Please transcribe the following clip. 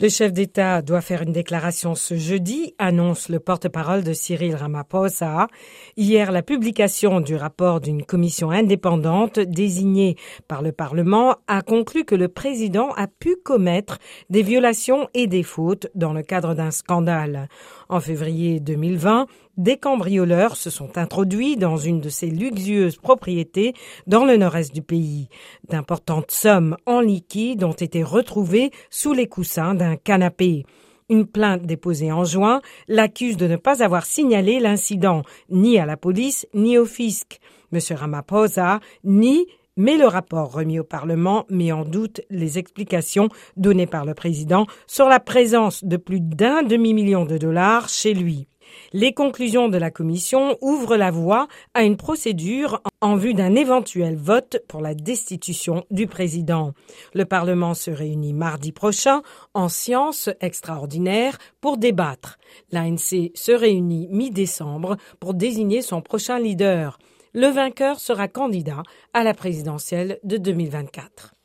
Le chef d'État doit faire une déclaration ce jeudi, annonce le porte-parole de Cyril Ramaphosa. Hier, la publication du rapport d'une commission indépendante désignée par le Parlement a conclu que le président a pu commettre des violations et des fautes dans le cadre d'un scandale. En février 2020, des cambrioleurs se sont introduits dans une de ses luxueuses propriétés dans le nord-est du pays. D'importantes sommes en liquide ont été retrouvées sous les coussins canapé. Une plainte déposée en juin l'accuse de ne pas avoir signalé l'incident ni à la police ni au fisc. M. Ramaphosa nie mais le rapport remis au Parlement met en doute les explications données par le président sur la présence de plus d'un demi-million de dollars chez lui. Les conclusions de la commission ouvrent la voie à une procédure en vue d'un éventuel vote pour la destitution du président. Le Parlement se réunit mardi prochain en séance extraordinaire pour débattre. L'ANC se réunit mi-décembre pour désigner son prochain leader. Le vainqueur sera candidat à la présidentielle de 2024.